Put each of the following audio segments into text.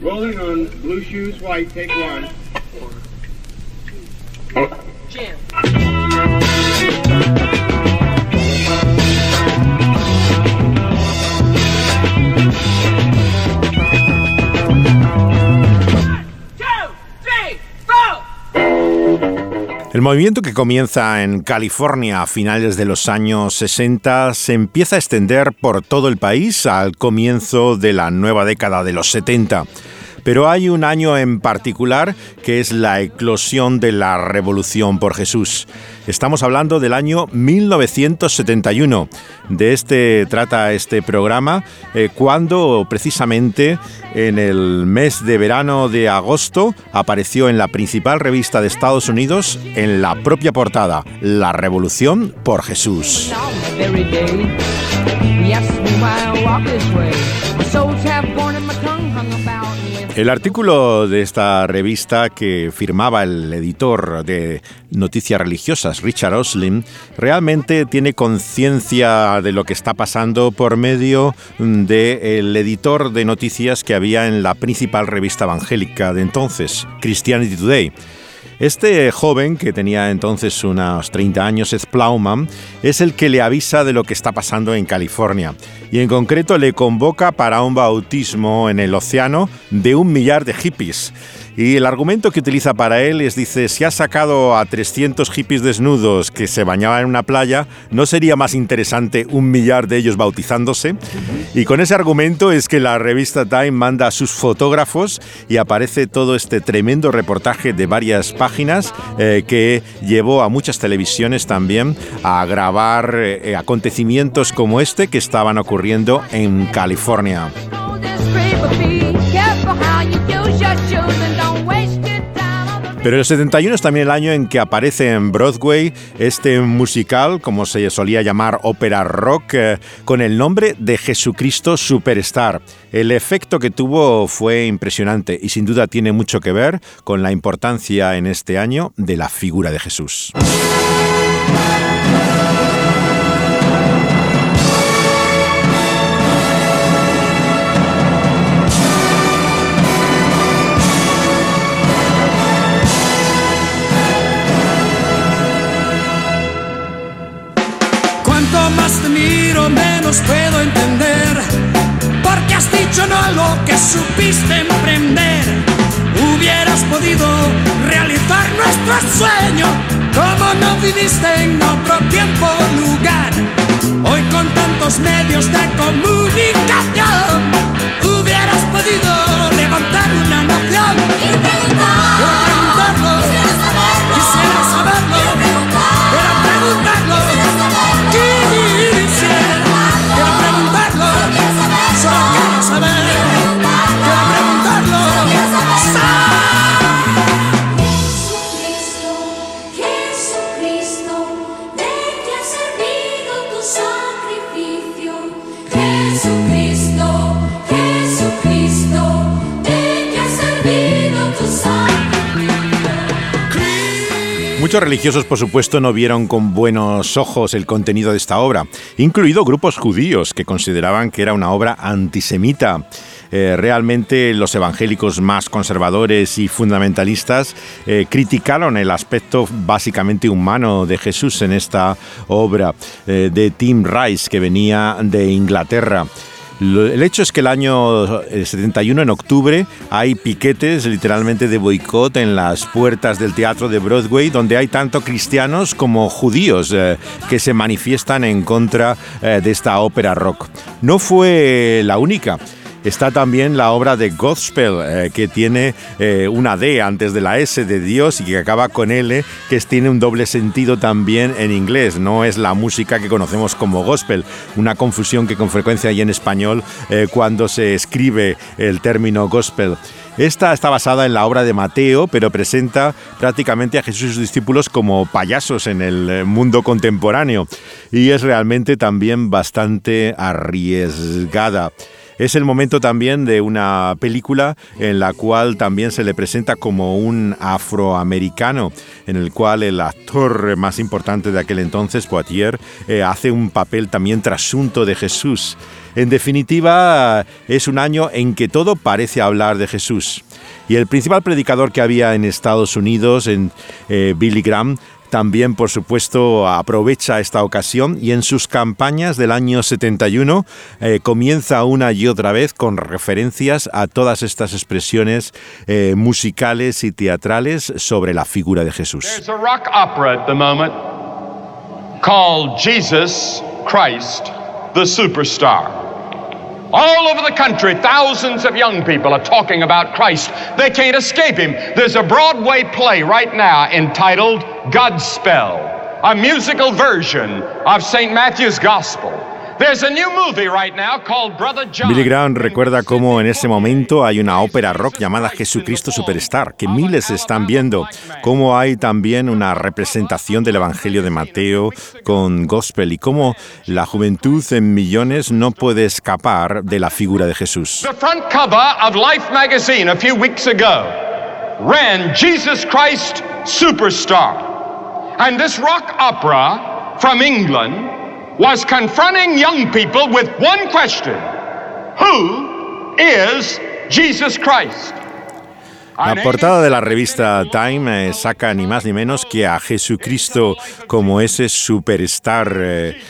Rolling on blue shoes, white, take one. Oh. El movimiento que comienza en California a finales de los años 60 se empieza a extender por todo el país al comienzo de la nueva década de los 70. Pero hay un año en particular que es la eclosión de la Revolución por Jesús. Estamos hablando del año 1971. De este trata este programa, eh, cuando precisamente en el mes de verano de agosto apareció en la principal revista de Estados Unidos en la propia portada, La Revolución por Jesús. El artículo de esta revista que firmaba el editor de Noticias Religiosas, Richard Oslin, realmente tiene conciencia de lo que está pasando por medio del editor de noticias que había en la principal revista evangélica de entonces, Christianity Today. Este joven, que tenía entonces unos 30 años, es Plowman, es el que le avisa de lo que está pasando en California y en concreto le convoca para un bautismo en el océano de un millar de hippies. Y el argumento que utiliza para él es, dice, si has sacado a 300 hippies desnudos que se bañaban en una playa, ¿no sería más interesante un millar de ellos bautizándose? Y con ese argumento es que la revista Time manda a sus fotógrafos y aparece todo este tremendo reportaje de varias páginas eh, que llevó a muchas televisiones también a grabar eh, acontecimientos como este que estaban ocurriendo en California. Pero el 71 es también el año en que aparece en Broadway este musical, como se solía llamar ópera rock, eh, con el nombre de Jesucristo Superstar. El efecto que tuvo fue impresionante y sin duda tiene mucho que ver con la importancia en este año de la figura de Jesús. Puedo entender, porque has dicho no a lo que supiste emprender. Hubieras podido realizar nuestro sueño, como no viviste en otro tiempo lugar. Hoy con tantos medios de comunicación, hubieras podido levantar una nación. Muchos religiosos, por supuesto, no vieron con buenos ojos el contenido de esta obra, incluido grupos judíos que consideraban que era una obra antisemita. Eh, realmente los evangélicos más conservadores y fundamentalistas eh, criticaron el aspecto básicamente humano de Jesús en esta obra eh, de Tim Rice, que venía de Inglaterra. El hecho es que el año 71, eh, en octubre, hay piquetes literalmente de boicot en las puertas del teatro de Broadway, donde hay tanto cristianos como judíos eh, que se manifiestan en contra eh, de esta ópera rock. No fue la única. Está también la obra de Gospel, eh, que tiene eh, una D antes de la S de Dios y que acaba con L, que tiene un doble sentido también en inglés. No es la música que conocemos como gospel, una confusión que con frecuencia hay en español eh, cuando se escribe el término gospel. Esta está basada en la obra de Mateo, pero presenta prácticamente a Jesús y sus discípulos como payasos en el mundo contemporáneo y es realmente también bastante arriesgada. Es el momento también de una película en la cual también se le presenta como un afroamericano, en el cual el actor más importante de aquel entonces, Poitier, eh, hace un papel también trasunto de Jesús. En definitiva, es un año en que todo parece hablar de Jesús. Y el principal predicador que había en Estados Unidos, en eh, Billy Graham, también, por supuesto, aprovecha esta ocasión y en sus campañas del año 71 eh, comienza una y otra vez con referencias a todas estas expresiones eh, musicales y teatrales sobre la figura de Jesús. Called Christ the Superstar. All over the country, thousands of young people are talking about Christ. They can't escape him. There's a Broadway play right now entitled Godspell, a musical version of St. Matthew's Gospel. Billy Graham recuerda cómo en ese momento hay una ópera rock llamada Jesucristo Superstar, que miles están viendo, cómo hay también una representación del Evangelio de Mateo con gospel y cómo la juventud en millones no puede escapar de la figura de Jesús. The front cover of Life magazine a few weeks ago ran Jesus Christ Superstar. And this rock opera from England was confronting young people with one question Who is Jesus Christ? La portada de la revista Time eh, saca ni más ni menos que a Jesucristo como ese superstar. Eh,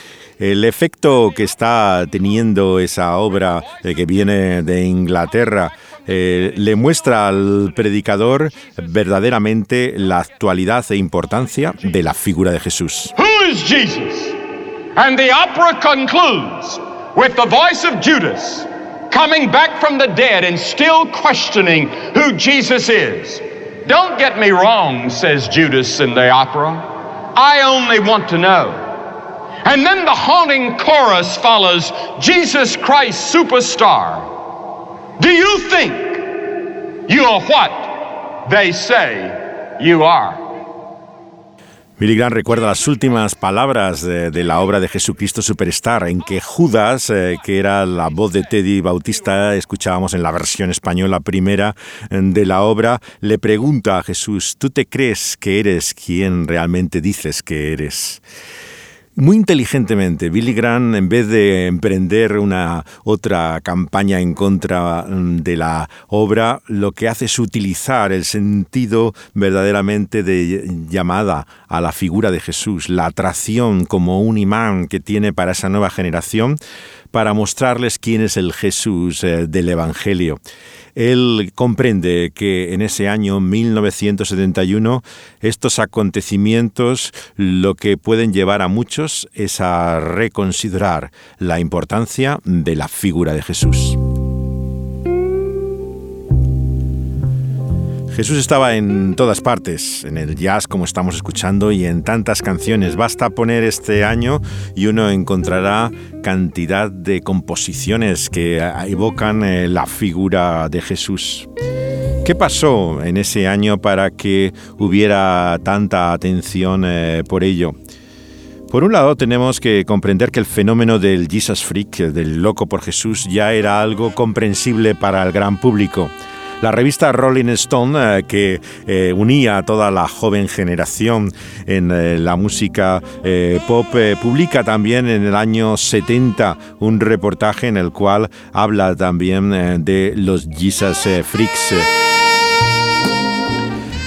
el efecto que está teniendo esa obra eh, que viene de Inglaterra eh, le muestra al predicador verdaderamente la actualidad e importancia de la figura de Jesús. Who is Jesus? And the opera concludes with the voice of Judas coming back from the dead and still questioning who Jesus is. Don't get me wrong, says Judas in the opera. I only want to know. And then the haunting chorus follows Jesus Christ, superstar. Do you think you are what they say you are? Billy recuerda las últimas palabras de, la obra de Jesucristo Superstar, en que Judas, eh, que era la voz de Teddy Bautista, escuchábamos en la versión española primera de la obra, le pregunta a Jesús, ¿tú te crees que eres quien realmente dices que eres? Muy inteligentemente, Billy Graham, en vez de emprender una otra campaña en contra mm, de la obra, lo que hace es utilizar el sentido verdaderamente de llamada a la figura de Jesús, la atracción como un imán que tiene para esa nueva generación, para mostrarles quién es el Jesús eh, del Evangelio. Él comprende que en ese año 1971 estos acontecimientos lo que pueden llevar a muchos es a reconsiderar la importancia de la figura de Jesús. Jesús estaba en todas partes, en el jazz como estamos escuchando y en tantas canciones. Basta poner este año y uno encontrará cantidad de composiciones que evocan eh, la figura de Jesús. ¿Qué pasó en ese año para que hubiera tanta atención eh, por ello? Por un lado, tenemos que comprender que el fenómeno del Jesus Freak, del loco por Jesús, ya era algo comprensible para el gran público. La revista Rolling Stone, eh, que eh, unía a toda la joven generación en eh, la música pop, publica también en el año 70 un reportaje en el cual habla también de los Jesus Freaks.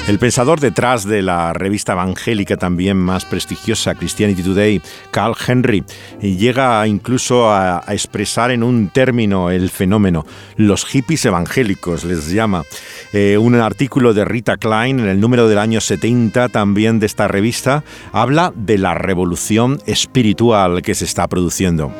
El pensador detrás de la revista evangélica también más prestigiosa, Christianity Today, Carl Henry, llega incluso a, expresar en un término el fenómeno. Los hippies evangélicos les llama. Eh, un artículo de Rita Klein en el número del año 70 también de esta revista habla de la revolución espiritual que se está produciendo.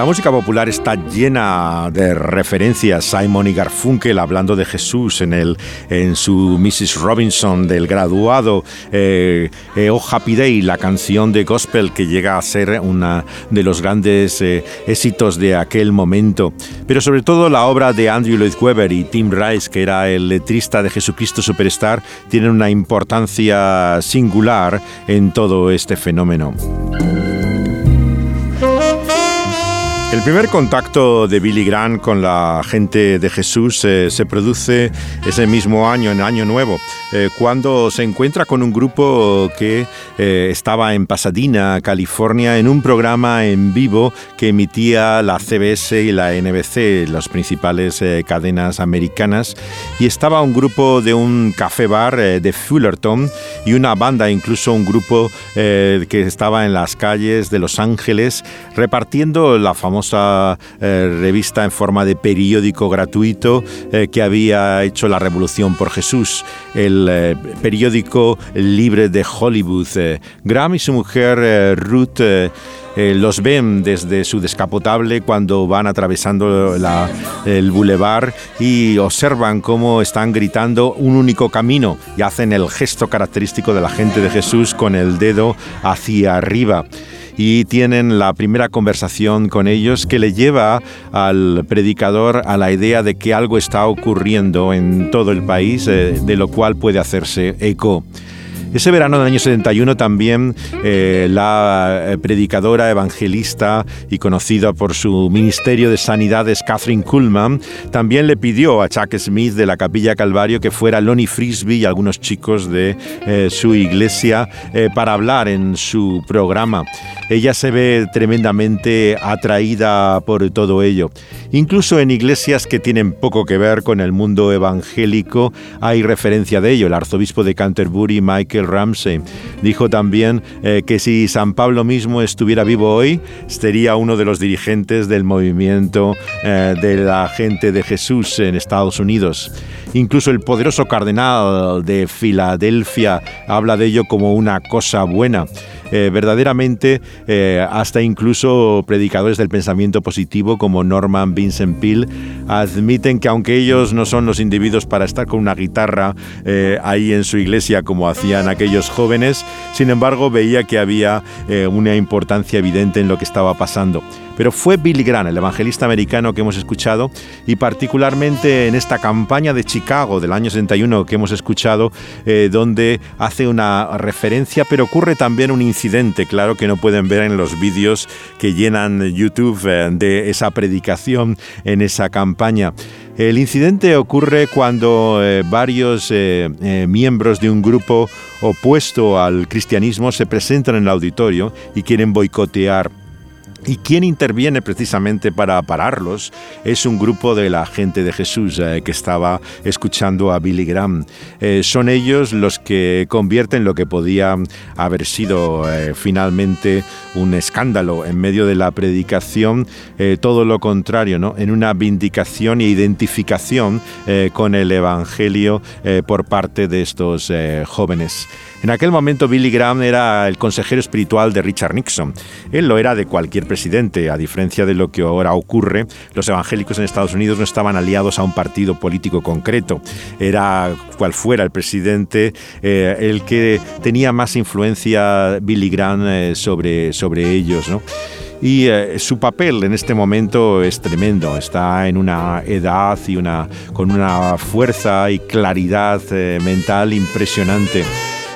La música popular está llena de referencias. Simon y Garfunkel hablando de Jesús en, el, en su Mrs. Robinson del graduado. Eh, eh, oh Happy Day, la canción de gospel que llega a ser uno de los grandes eh, éxitos de aquel momento. Pero sobre todo la obra de Andrew Lloyd Webber y Tim Rice, que era el letrista de Jesucristo Superstar, tienen una importancia singular en todo este fenómeno. El primer contacto de Billy Graham con la gente de Jesús eh, se produce ese mismo año, en Año Nuevo, eh, cuando se encuentra con un grupo que eh, estaba en Pasadena, California, en un programa en vivo que emitía la CBS y la NBC, las principales cadenas americanas, y estaba un grupo de un café bar de Fullerton y una banda, incluso un grupo que estaba en las calles de Los Ángeles, repartiendo la famosa eh, revista en forma de periódico gratuito eh, que había hecho la Revolución por Jesús, el eh, periódico libre de Hollywood. Graham y su mujer Ruth los ven desde su descapotable cuando van atravesando el bulevar y observan cómo están gritando un único camino y hacen el gesto característico de la gente de Jesús con el dedo hacia arriba y tienen la primera conversación con ellos que le lleva al predicador a la idea de que algo está ocurriendo en todo el país, eh, de lo cual puede hacerse eco. Ese verano del año 71 también eh, la eh, predicadora, evangelista y conocida por su ministerio de sanidades, Catherine Kuhlman, también le pidió a Chuck Smith de la Capilla Calvario que fuera Lonnie Frisbee y algunos chicos de eh, su iglesia para hablar en su programa. Ella se ve tremendamente atraída por todo ello. Incluso en iglesias que tienen poco que ver con el mundo evangélico hay referencia de ello. El arzobispo de Canterbury, Michael Ramsey, dijo también eh, que si San Pablo mismo estuviera vivo hoy, sería uno de los dirigentes del movimiento eh, de la gente de Jesús en Estados Unidos. Incluso el poderoso cardenal de Filadelfia habla de ello como una cosa buena. Eh, verdaderamente eh, hasta incluso predicadores del pensamiento positivo como Norman Vincent Peale admiten que aunque ellos no son los individuos para estar con una guitarra eh, ahí en su iglesia como hacían aquellos jóvenes, sin embargo veía que había una importancia evidente en lo que estaba pasando. Pero fue Billy Graham, el evangelista americano que hemos escuchado, y particularmente en esta campaña de Chicago del año 61 que hemos escuchado, eh, donde hace una referencia, pero ocurre también un incidente, claro, que no pueden ver en los vídeos que llenan YouTube eh, de esa predicación en esa campaña. El incidente ocurre cuando eh, varios miembros de un grupo opuesto al cristianismo se presentan en el auditorio y quieren boicotear y quien interviene precisamente para pararlos es un grupo de la gente de Jesús eh, que estaba escuchando a Billy Graham. Eh, son ellos los que convierten lo que podía haber sido eh, finalmente un escándalo en medio de la predicación, todo lo contrario, ¿no? en una vindicación e identificación con el Evangelio por parte de estos jóvenes. En aquel momento Billy Graham era el consejero espiritual de Richard Nixon. Él lo era de cualquier presidente, a diferencia de lo que ahora ocurre. Los evangélicos en Estados Unidos no estaban aliados a un partido político concreto. Era cual fuera el presidente eh, el que tenía más influencia Billy Graham eh, sobre, sobre ellos. y eh, su papel en este momento es tremendo. Está en una edad y una, con una fuerza y claridad mental impresionante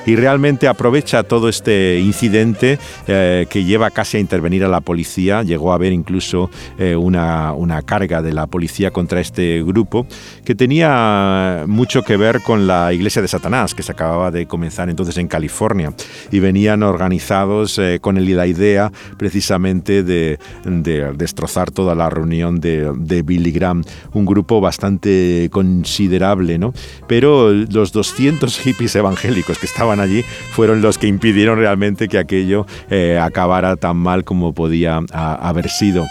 y realmente aprovecha todo este incidente eh, que lleva casi a intervenir a la policía. Llegó a haber incluso eh, una, una, carga de la policía contra este grupo que tenía mucho que ver con la iglesia de Satanás que se acababa de comenzar entonces en California y venían organizados eh, con la idea precisamente de, de, destrozar toda la reunión de, de Billy Graham, un grupo bastante considerable, ¿no? Pero los 200 hippies evangélicos que estaban allí fueron los que impidieron realmente que aquello eh, acabara tan mal como podía haber sido.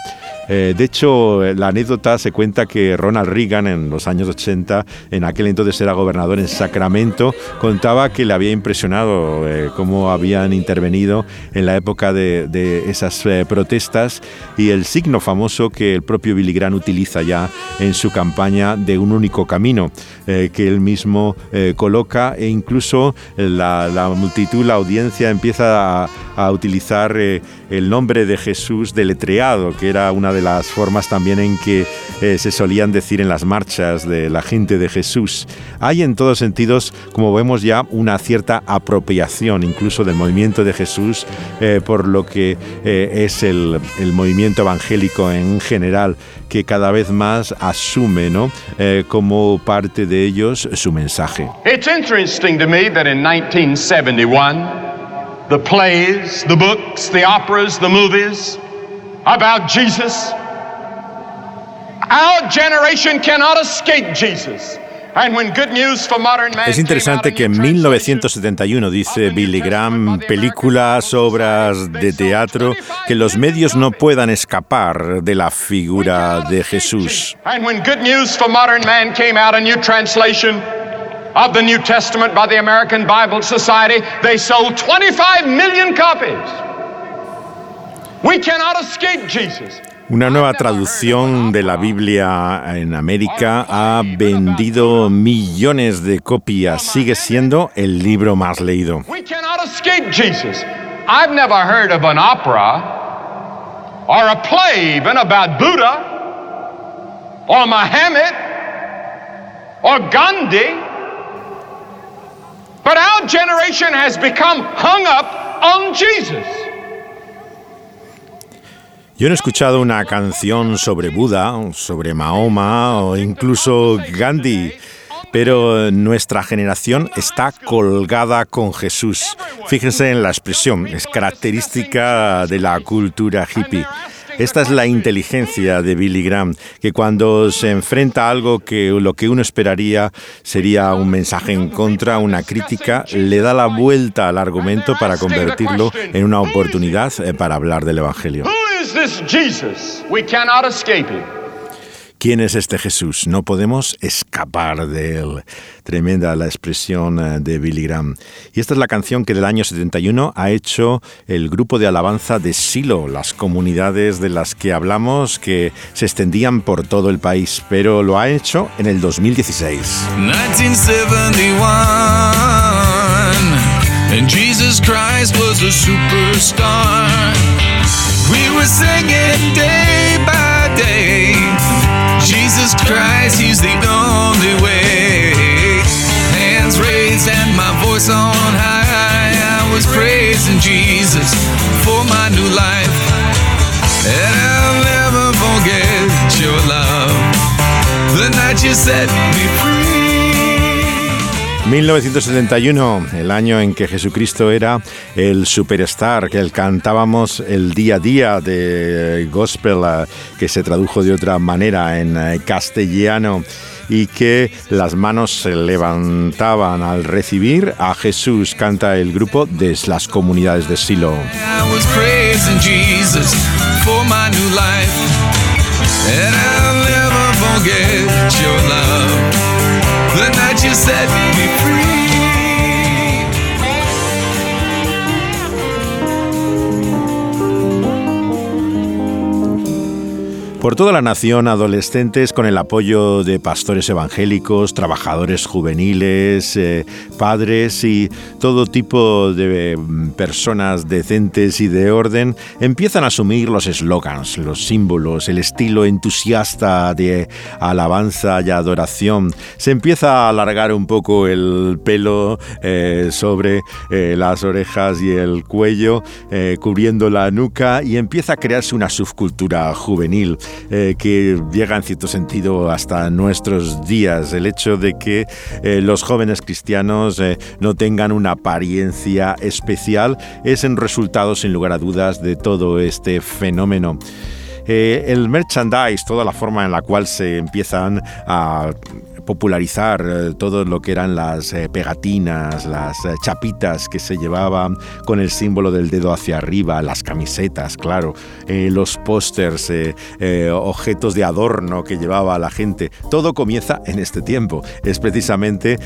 Eh, de hecho, la anécdota se cuenta que Ronald Reagan en los años 80, en aquel entonces era gobernador en Sacramento, contaba que le había impresionado eh, cómo habían intervenido en la época de, esas protestas y el signo famoso que el propio Billy Graham utiliza ya en su campaña de un único camino, que él mismo coloca e incluso la, multitud, la audiencia empieza a, utilizar eh, el nombre de Jesús deletreado, que era una de las formas también en que eh, se solían decir en las marchas de la gente de Jesús. Hay en todos sentidos, como vemos ya, una cierta apropiación incluso del movimiento de Jesús eh, por lo que eh, es el, movimiento evangélico en general, que cada vez más asume ¿no? como parte de ellos su mensaje. It's interesting to me that in 1971 the plays, the books, the operas, the movies about Jesus. Our generation cannot escape Jesus. Es interesante que en 1971, dice Billy Graham, películas, obras de teatro, que los medios no puedan escapar de la figura de Jesús. Of the New Testament by the American Bible Society. They sold 25 million copies. We cannot escape Jesus. Una nueva traducción de la Biblia en América ha vendido millones de copias. Sigue siendo el libro más leído. We cannot escape Jesus. I've never heard of an opera or a play even about Buddha or Muhammad or Gandhi But our generation has become hung up on Jesus. Yo no he escuchado una canción sobre Buda, sobre Mahoma o incluso Gandhi, pero nuestra generación está colgada con Jesús. Fíjense en la expresión, es característica de la cultura hippie. Esta es la inteligencia de Billy Graham, que cuando se enfrenta a algo que lo que uno esperaría sería un mensaje en contra, una crítica, le da la vuelta al argumento para convertirlo en una oportunidad eh, para hablar del Evangelio. ¿Quién es este Jesús? No podemos escapar de él. Tremenda la expresión eh, de Billy Graham. Y esta es la canción que del año 71 ha hecho el grupo de alabanza de Silo, las comunidades de las que hablamos que se extendían por todo el país, pero lo ha hecho en el 2016. 1971 and Jesus Christ was a superstar. We were singing day by day. Jesus Christ, He's the only way. Hands raised and my voice on high. I was praising Jesus for my new life. And I'll never forget your love. The night you set me free. 1971, el año en que Jesucristo era el superstar, que cantábamos el día a día de gospel, eh, que se tradujo de otra manera en eh, castellano y que las manos se levantaban al recibir a Jesús, canta el grupo de las comunidades de Silo. The night you set me free. Por toda la nación adolescentes con el apoyo de pastores evangélicos, trabajadores juveniles, eh, padres y todo tipo de mm, personas decentes y de orden empiezan a asumir los eslogans, los símbolos, el estilo entusiasta de alabanza y adoración. Se empieza a alargar un poco el pelo eh, sobre eh, las orejas y el cuello, cubriendo la nuca y empieza a crearse una subcultura juvenil. Eh, que llega en cierto sentido hasta nuestros días. El hecho de que eh, los jóvenes cristianos eh, no tengan una apariencia especial es en resultado, sin lugar a dudas, de todo este fenómeno. el merchandise, toda la forma en la cual se empiezan a popularizar eh, todo lo que eran las eh, pegatinas, las eh, chapitas que se llevaban con el símbolo del dedo hacia arriba, las camisetas, claro, los pósters, objetos de adorno que llevaba la gente. Todo comienza en este tiempo. Es precisamente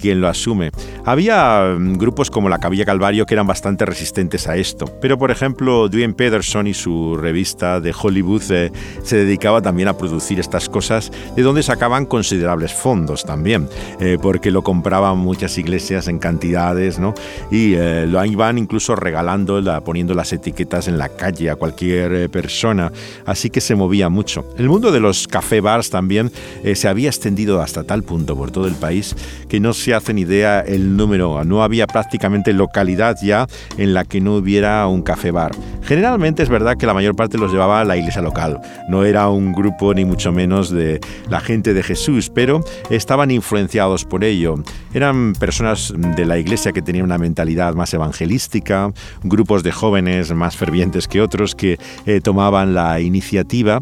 quien lo asume. Había mm, grupos como la Cabilla Calvario que eran bastante resistentes a esto, pero por ejemplo, Dwayne Pederson y su revista de Hollywood se dedicaba también a producir estas cosas de donde sacaban considerables fondos también, eh, porque lo compraban muchas iglesias en cantidades, ¿no? Y eh, lo iban incluso regalando, poniendo las etiquetas en la calle a cualquier eh, persona, así que se movía mucho. El mundo de los café bars también se había extendido hasta tal punto por todo el país que no se hacen idea el número, no había prácticamente localidad ya en la que no hubiera un café bar. Generalmente es verdad que la mayor parte los llevaba la iglesia local, no era un grupo ni mucho menos de la gente de Jesús, pero estaban influenciados por ello. Eran personas de la iglesia que tenían una mentalidad más evangelística, grupos de jóvenes más fervientes que otros que eh, tomaban la iniciativa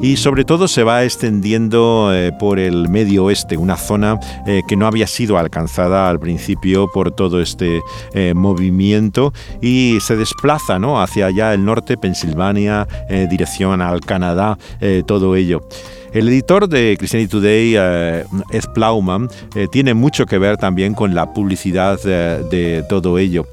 y sobre todo se va extendiendo eh, por el medio oeste, una zona eh, que no había sido alcanzada al principio por todo este movimiento y se desplaza ¿no? hacia allá el norte, Pensilvania, dirección al Canadá, todo ello. El editor de Christianity Today, eh, Ed Plowman, eh, tiene mucho que ver también con la publicidad eh, de todo ello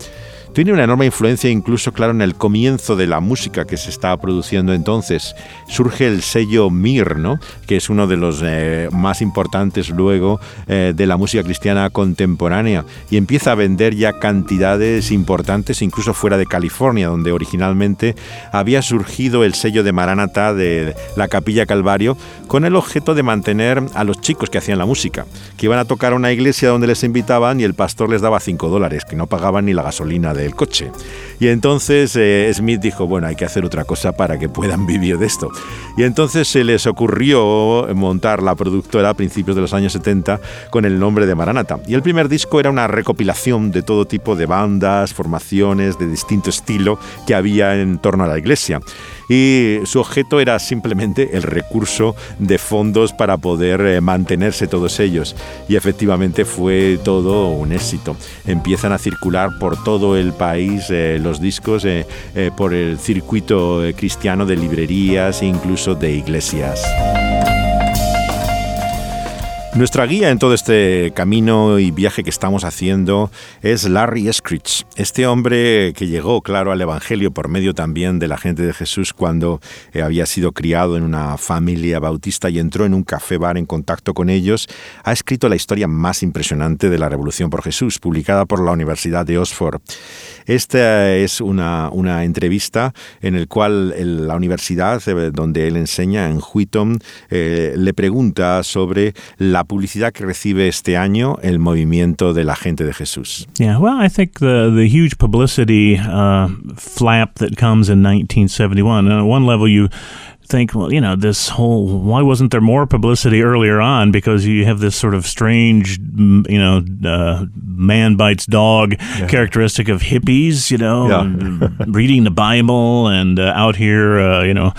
tiene una enorme influencia incluso, claro, en el comienzo de la música que se estaba produciendo entonces. Surge el sello Mir, ¿no? que es uno de los eh, más importantes luego eh, de la música cristiana contemporánea, y empieza a vender ya cantidades importantes, incluso fuera de California, donde originalmente había surgido el sello de Maranatha de la Capilla Calvario, con el objeto de mantener a los chicos que hacían la música, que iban a tocar a una iglesia donde les invitaban y el pastor les daba 5 dólares, que no pagaban ni la gasolina de el coche. Y entonces eh, Smith dijo, bueno, hay que hacer otra cosa para que puedan vivir de esto. Y entonces se les ocurrió montar la productora a principios de los años 70 con el nombre de Maranata. Y el primer disco era una recopilación de todo tipo de bandas, formaciones de distinto estilo que había en torno a la iglesia y su objeto era simplemente el recurso de fondos para poder eh, mantenerse todos ellos. Y efectivamente fue todo un éxito. Empiezan a circular por todo el país eh, los discos eh, por el circuito cristiano de librerías e incluso de iglesias. Nuestra guía en todo este camino y viaje que estamos haciendo es Larry Eskridge, este hombre que llegó, claro, al Evangelio por medio también de la gente de Jesús cuando eh, había sido criado en una familia bautista y entró en un café bar en contacto con ellos, ha escrito la historia más impresionante de la Revolución por Jesús, publicada por la Universidad de Oxford. Esta es una, una entrevista en la cual la universidad eh, donde él enseña, en Wheaton, eh, le pregunta sobre la publicidad que recibe este año el movimiento de la gente de Jesús. Yeah, well, I think the the huge publicity uh, flap that comes in 1971. And at one level, you think, well, you know, this whole why wasn't there more publicity earlier on? Because you have this sort of strange, you know, uh, man bites dog yeah. characteristic of hippies, you know, yeah. reading the Bible and uh, out here, uh, you know,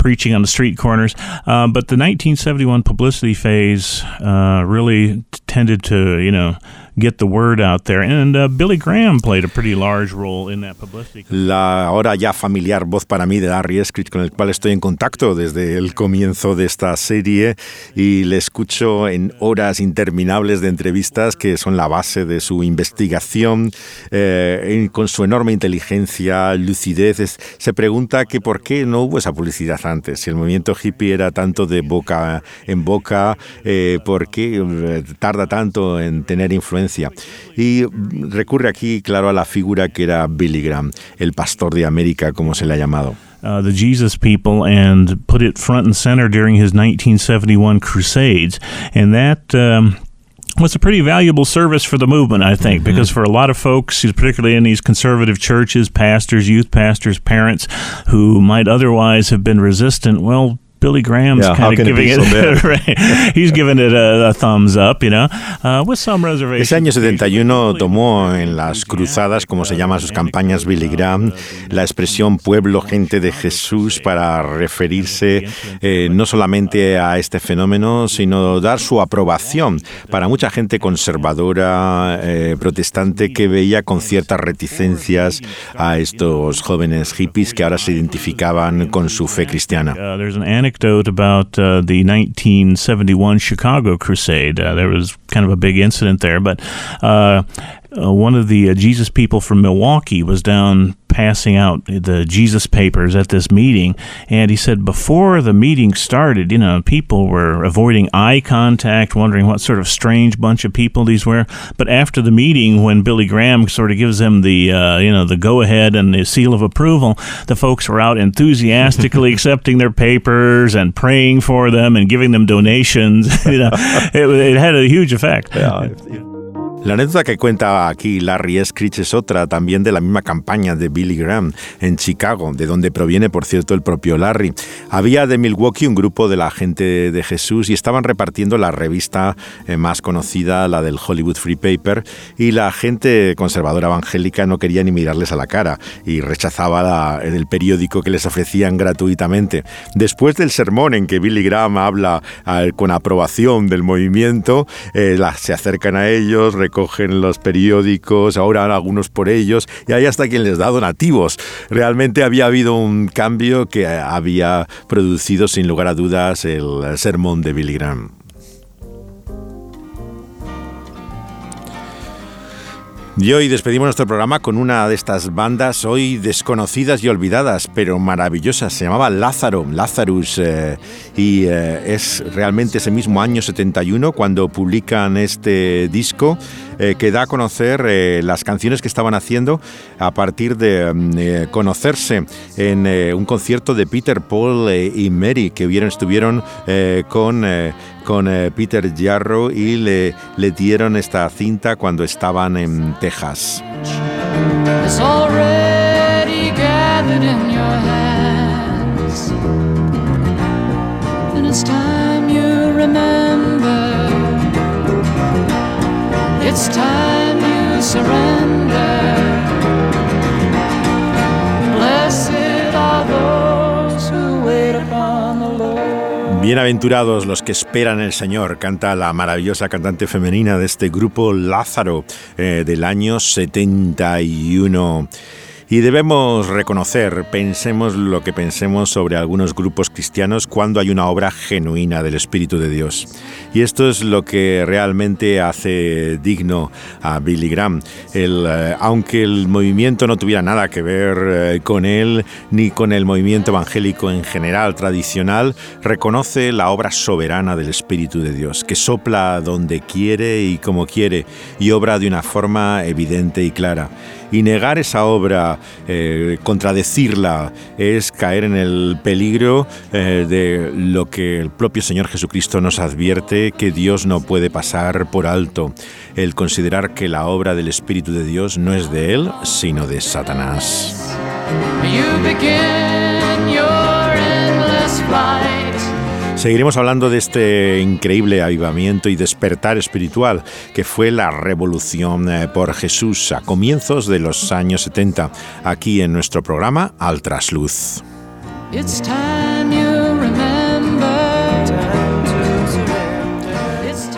preaching on the street corners. Uh, but the 1971 publicity phase uh, really tended to, you know, get the word out there. And uh, Billy Graham played a pretty large role in that publicity. La ahora ya familiar voz para mí de Larry Eskridge, con el cual estoy en contacto desde el comienzo de esta serie y le escucho en horas interminables de entrevistas que son la base de su investigación, eh, con su enorme inteligencia, lucidez. se pregunta que por qué no hubo esa publicidad antes, si el movimiento hippie era tanto de boca en boca, eh, por qué eh, tarda tanto en tener influencia Y recurre aquí, claro, a la figura que era Billy Graham, el pastor de América, como se le ha llamado. Uh, the Jesus people and put it front and center during his 1971 crusades. And that. Um, was a pretty valuable service for the movement, I think, mm-hmm. because for a lot of folks, particularly in these conservative churches, pastors, youth pastors, parents who might otherwise have been resistant, well, Billy Graham's yeah, kind of giving it, it right. he's giving it a, a, thumbs up, you know, uh, with some reservation. Ese año 71 tomó en las cruzadas, como se llama sus campañas Billy Graham, la expresión pueblo, gente de Jesús para referirse eh, no solamente a este fenómeno, sino dar su aprobación para mucha gente conservadora, eh, protestante, que veía con ciertas reticencias a estos jóvenes hippies que ahora se identificaban con su fe cristiana. Anecdote about uh, the 1971 Chicago Crusade. Uh, there was kind of a big incident there, but uh, uh, one of the uh, Jesus people from Milwaukee was down passing out the Jesus papers at this meeting, and he said before the meeting started, you know, people were avoiding eye contact, wondering what sort of strange bunch of people these were. But after the meeting, when Billy Graham sort of gives them the, uh, you know, the go ahead and the seal of approval, the folks were out enthusiastically accepting their papers and praying for them and giving them donations. you know, it, it had a huge effect. Yeah. La anécdota que cuenta aquí Larry Escritch es otra también de la misma campaña de Billy Graham en Chicago, de donde proviene, por cierto, el propio Larry. Había de Milwaukee un grupo de la gente de Jesús y estaban repartiendo la revista eh, más conocida, la del Hollywood Free Paper, y la gente conservadora evangélica no quería ni mirarles a la cara y rechazaba el periódico que les ofrecían gratuitamente. Después del sermón en que Billy Graham habla con aprobación del movimiento, eh, se acercan a ellos, recogen los periódicos, ahora algunos por ellos, y hay hasta quien les da donativos. Realmente había habido un cambio que había producido sin lugar a dudas el sermón de Billy Graham. Y hoy despedimos nuestro programa con una de estas bandas hoy desconocidas y olvidadas, pero maravillosas. Se llamaba Lázaro, Lazarus, eh, y eh, es realmente ese mismo año 71 cuando publican este disco eh, que da a conocer las canciones que estaban haciendo a partir de mm, conocerse en un concierto de Peter, Paul y Mary, que estuvieron con con eh, Peter Jarro y le, le dieron esta cinta cuando estaban en Texas. Time you surrender. Blessed are those who wait upon the Lord. Bienaventurados los que esperan el Señor, canta la maravillosa cantante femenina de este grupo Lázaro eh, del año 71. Y debemos reconocer, pensemos lo que pensemos sobre algunos grupos cristianos cuando hay una obra genuina del Espíritu de Dios. Y esto es lo que realmente hace digno a Billy Graham. Eh, aunque el movimiento no tuviera nada que ver eh, con él ni con el movimiento evangélico en general tradicional, reconoce la obra soberana del Espíritu de Dios, que sopla donde quiere y como quiere y obra de una forma evidente y clara y negar esa obra, eh, contradecirla, es caer en el peligro eh, de lo que el propio Señor Jesucristo nos advierte que Dios no puede pasar por alto, el considerar que la obra del Espíritu de Dios no es de Él, sino de Satanás. Seguiremos hablando de este increíble avivamiento y despertar espiritual que fue la revolución eh, por Jesús a comienzos de los años 70, aquí en nuestro programa Al Trasluz.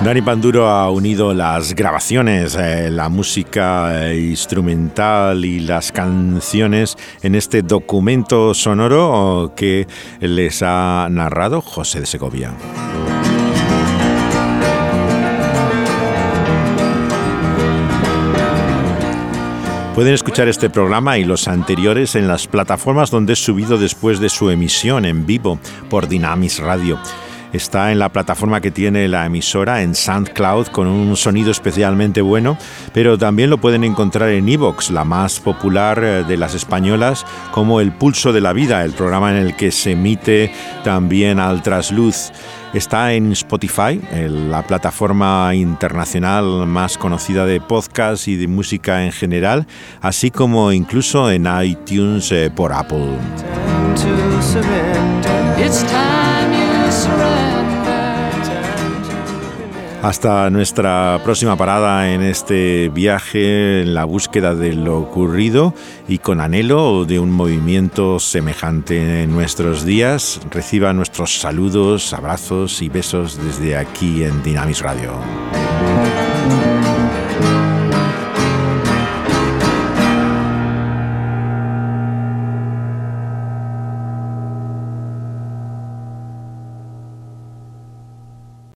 Dani Panduro ha unido las grabaciones, eh, la música eh, instrumental y las canciones en este documento sonoro que les ha narrado José de Segovia. Pueden escuchar este programa y los anteriores en las plataformas donde es subido después de su emisión en vivo por Dynamis Radio. Está en la plataforma que tiene la emisora, en SoundCloud, con un sonido especialmente bueno, pero también lo pueden encontrar en Evox, la más popular eh, de las españolas, como El Pulso de la Vida, el programa en el que se emite también al trasluz. Está en Spotify, la plataforma internacional más conocida de podcast y de música en general, así como incluso en iTunes eh, por Apple. Hasta nuestra próxima parada en este viaje en la búsqueda de lo ocurrido y con anhelo de un movimiento semejante en nuestros días. Reciba nuestros saludos, abrazos y besos desde aquí en Dynamis Radio.